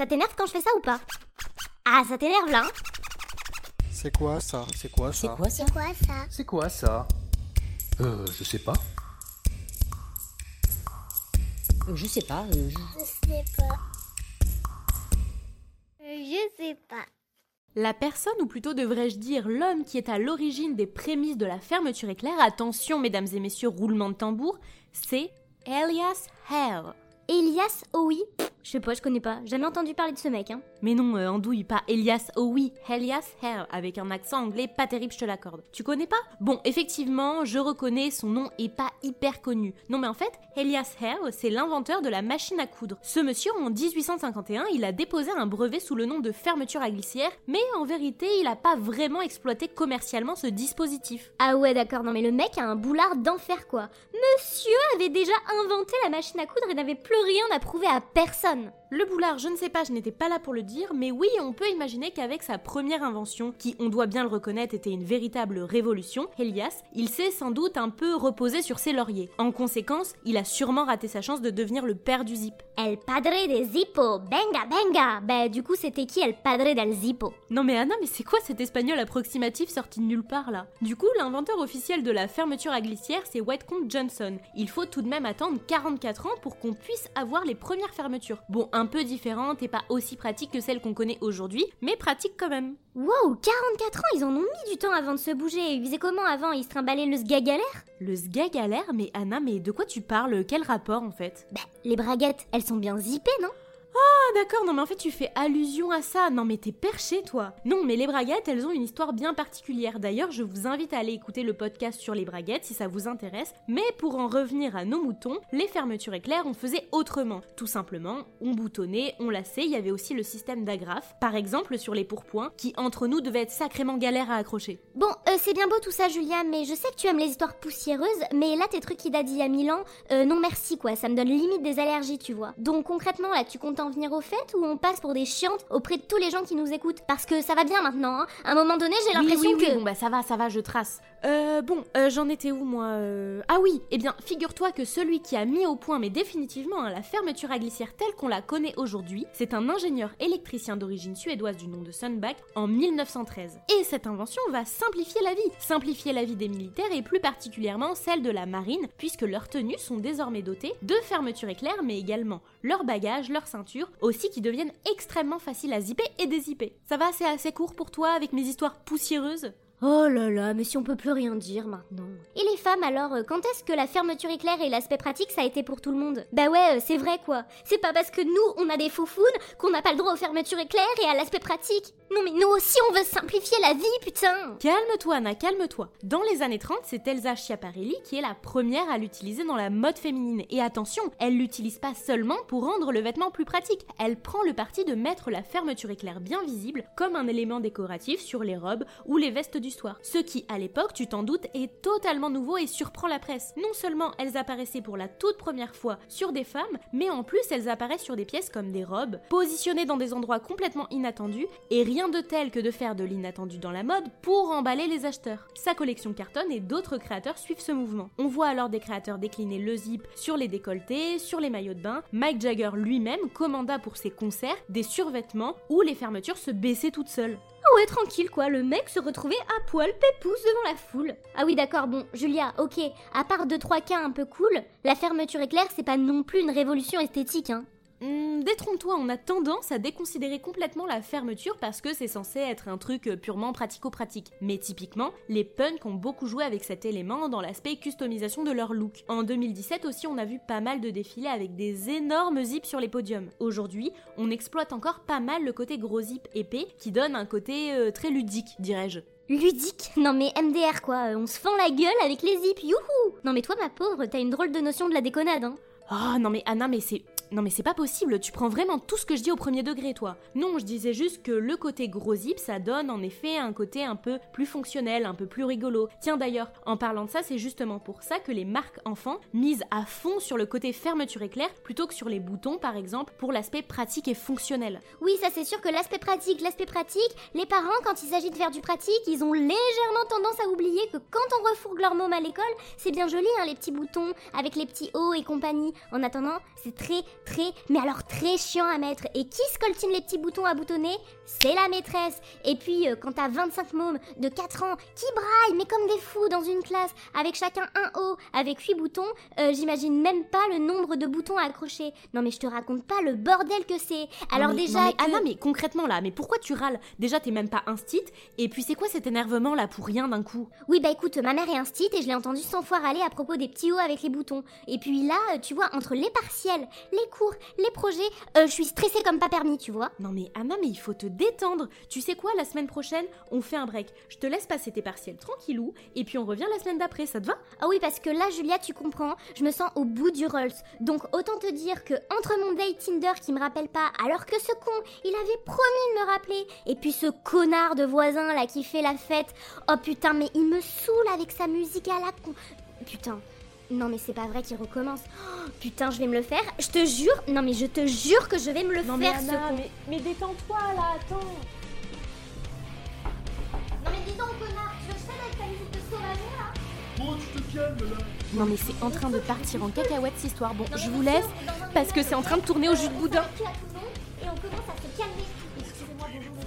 Ça t'énerve quand je fais ça ou pas Ah, ça t'énerve là hein C'est quoi ça? C'est quoi C'est ça quoi ça? C'est quoi ça? C'est quoi ça? Euh, je sais pas. Euh, Je sais pas. euh, je- Je sais pas. Euh, Je sais pas. La personne, ou plutôt devrais-je dire l'homme qui est à l'origine des prémices de la fermeture éclair, attention mesdames et messieurs, roulement de tambour, c'est Elias Hare. Elias Owi Je sais pas, je connais pas. Jamais entendu parler de ce mec, hein. Mais non, euh, andouille, pas Elias Howe, Elias Hare, avec un accent anglais pas terrible, je te l'accorde. Tu connais pas? Bon, effectivement, je reconnais, son nom est pas hyper connu. Non mais en fait, Elias Hare, c'est l'inventeur de la machine à coudre. Ce monsieur, en 1851, il a déposé un brevet sous le nom de fermeture à glissière, mais en vérité, il a pas vraiment exploité commercialement ce dispositif. Ah ouais, d'accord, non mais le mec a un boulard d'enfer quoi. Monsieur avait déjà inventé la machine à coudre et n'avait plus rien à prouver à personne. personne Le boulard, je ne sais pas, je n'étais pas là pour le dire, mais oui, on peut imaginer qu'avec sa première invention, qui, on doit bien le reconnaître, était une véritable révolution, Elias, il s'est sans doute un peu reposé sur ses lauriers. En conséquence, il a sûrement raté sa chance de devenir le père du zip. El padre de Zippo, benga benga. Bah du coup c'était qui El padre del Zippo? Non mais Anna, mais c'est quoi cet espagnol approximatif sorti de nulle part là? Du coup, l'inventeur officiel de la fermeture à glissière, c'est Whitcomb Johnson. Il faut tout de même attendre 44 ans pour qu'on puisse avoir les premières fermetures. Bon, un peu différentes et pas aussi pratiques que celles qu'on connaît aujourd'hui, mais pratiques quand même. Wow, 44 ans, ils en ont mis du temps avant de se bouger. Ils faisaient comment avant? Ils se trimballaient le sgagalère Le sgagalère Mais Anna, mais de quoi tu parles? Quel rapport en fait? Bah, les braguettes, elles sont bien zippées, non? D'accord, non mais en fait tu fais allusion à ça. Non mais t'es perché toi. Non mais les braguettes, elles ont une histoire bien particulière. D'ailleurs, je vous invite à aller écouter le podcast sur les braguettes si ça vous intéresse. Mais pour en revenir à nos moutons, les fermetures éclairs, on faisait autrement. Tout simplement, on boutonnait, on laçait, il y avait aussi le système d'agrafe. Par exemple sur les pourpoints, qui entre nous devait être sacrément galère à accrocher. Bon, euh, c'est bien beau tout ça, Julia, mais je sais que tu aimes les histoires poussiéreuses, mais là, tes trucs qui datent d'il y a mille ans, euh, non merci quoi, ça me donne limite des allergies, tu vois. Donc concrètement, là, tu comptes en venir au fait ou on passe pour des chiantes auprès de tous les gens qui nous écoutent? Parce que ça va bien maintenant, hein. À un moment donné, j'ai Oui, l'impression oui, oui, que... bon bah ça va, ça va, je trace. Euh, bon, euh, j'en étais où moi euh Ah oui, eh bien, figure-toi que celui qui a mis au point, mais définitivement, hein, la fermeture à glissière telle qu'on la connaît aujourd'hui, c'est un ingénieur électricien d'origine suédoise du nom de Sundback en 1913. Et cette invention va simplifier la vie, simplifier la vie des militaires et plus particulièrement celle de la marine, puisque leurs tenues sont désormais dotées de fermetures éclairs, mais également leurs bagages, leurs ceintures, aussi qui deviennent extrêmement faciles à zipper et dézipper. Ça va, c'est assez court pour toi avec mes histoires poussiéreuses? Oh là là, mais si on peut plus rien dire maintenant. Et les femmes alors, euh, quand est-ce que la fermeture éclair et l'aspect pratique ça a été pour tout le monde? Bah ouais, euh, c'est vrai quoi. C'est pas parce que nous on a des faufounes qu'on n'a pas le droit aux fermetures éclair et à l'aspect pratique. Non mais nous aussi on veut simplifier la vie, putain Calme-toi, Anna, calme-toi. Dans les années 30, c'est Elsa Schiaparelli qui est la première à l'utiliser dans la mode féminine. Et attention, elle l'utilise pas seulement pour rendre le vêtement plus pratique. Elle prend le parti de mettre la fermeture éclair bien visible comme un élément décoratif sur les robes ou les vestes du Ce qui, à l'époque, tu t'en doutes, est totalement nouveau et surprend la presse. Non seulement elles apparaissaient pour la toute première fois sur des femmes, mais en plus elles apparaissent sur des pièces comme des robes, positionnées dans des endroits complètement inattendus, et rien de tel que de faire de l'inattendu dans la mode pour emballer les acheteurs. Sa collection cartonne et d'autres créateurs suivent ce mouvement. On voit alors des créateurs décliner le zip sur les décolletés, sur les maillots de bain. Mike Jagger lui-même commanda pour ses concerts des survêtements où les fermetures se baissaient toutes seules. Ah ouais, tranquille quoi, le mec se retrouvait à poil pépouze devant la foule. Ah oui d'accord, bon, Julia, ok, à part deux trois cas un peu cool, la fermeture éclair c'est pas non plus une révolution esthétique, hein. Hmm, Détrompe-toi, on a tendance à déconsidérer complètement la fermeture parce que c'est censé être un truc euh, purement pratico-pratique. Mais typiquement, les punks ont beaucoup joué avec cet élément dans l'aspect customisation de leur look. En 2017 aussi, on a vu pas mal de défilés avec des énormes zips sur les podiums. Aujourd'hui, on exploite encore pas mal le côté gros zip épais qui donne un côté euh, très ludique, dirais-je. Ludique Non mais MDR quoi, euh, on se fend la gueule avec les zips, youhou Non mais toi ma pauvre, t'as une drôle de notion de la déconnade, hein. Oh non mais Anna, mais c'est... Non mais c'est pas possible, tu prends vraiment tout ce que je dis au premier degré toi. Non, je disais juste que le côté gros zip, ça donne en effet un côté un peu plus fonctionnel, un peu plus rigolo. Tiens d'ailleurs, en parlant de ça, c'est justement pour ça que les marques enfants misent à fond sur le côté fermeture éclair plutôt que sur les boutons par exemple pour l'aspect pratique et fonctionnel. Oui, ça c'est sûr que l'aspect pratique, l'aspect pratique, les parents quand il s'agit de faire du pratique, ils ont légèrement tendance à oublier que quand on refourgue leur môme à l'école, c'est bien joli hein, les petits boutons avec les petits hauts et compagnie. En attendant, c'est très très, mais alors très chiant à mettre. Et qui scoltine les petits boutons à boutonner? C'est la maîtresse. Et puis, euh, quand t'as 25 mômes de 4 ans qui braillent, mais comme des fous dans une classe, avec chacun un haut, avec 8 boutons, euh, j'imagine même pas le nombre de boutons à accrocher. Non mais je te raconte pas le bordel que c'est. Alors Non, mais- déjà... non, mais que- Anna, mais concrètement là, mais pourquoi tu râles? Déjà, t'es même pas instit, et puis c'est quoi cet énervement là pour rien d'un coup? Oui, bah écoute, ma mère est instite et je l'ai entendu 100 fois râler à propos des petits hauts avec les boutons. Et puis là, euh, tu vois, entre les partiels, les cours, les projets, euh, je suis stressée comme pas permis, tu vois. Non mais Anna, mais il faut te détendre. Tu sais quoi, la semaine prochaine, on fait un break. Je te laisse passer tes partiels tranquillou, et puis on revient la semaine d'après, ça te va? Ah oui, parce que là, Julia, tu comprends, je me sens au bout du Rolls. Donc autant te dire que entre mon date Tinder qui me rappelle pas, alors que ce con, il avait promis de me rappeler, et puis ce connard de voisin là qui fait la fête, oh putain, mais il me saoule avec sa musique à la con. Putain. Non mais c'est pas vrai qu'il recommence. Oh, putain, je vais me le faire. Je te jure. Non mais je te jure que je vais me le Non mais faire ce Anna, con. mais, mais détends-toi là, attends Non mais dis donc connard, tu veux que je avec ta musique de sauvage là Bon, tu te calmes là. Non mais c'est en train de partir en cacahuète cette histoire. Bon, Non, je vous laisse, parce que c'est en train de tourner au jus de boudin. ça tue à tout le monde, Et on commence à se calmer.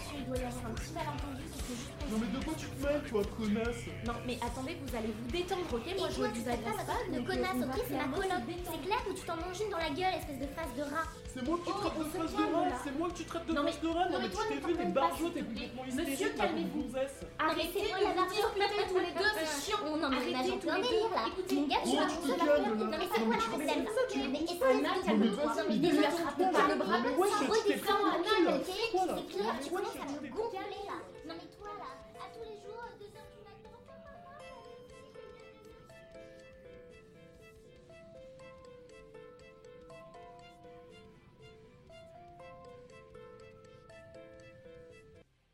Monsieur, il doit y avoir un petit malentendu, c'est juste pour Non mais de quoi tu te mêles, toi, connasse? Non mais attendez, vous allez vous détendre, ok? Et toi, tu sais pas ma truc de connasse, ok C'est ma coloc. C'est clair ou tu t'en manges une dans la gueule, espèce de face de rat? C'est moi qui Oh, traite on de face de rat, c'est moi qui traite de Non, face de rat, non, mais tu t'es t'en vu, t'es plains pas, barjot, s'il t'es complètement Monsieur, hystérique, là, calmez-vous. comme gonzesse. Arrêtez c'est moi, de la vous en délire deux. là Écoutez, Mon gars tu vas faire là. Non mais c'est quoi le tu problème tu Mais ça. de Non mais déjà tu là. par le bras tu redescends à là. Quoi, là C'est clair, tu commences à me gonfler là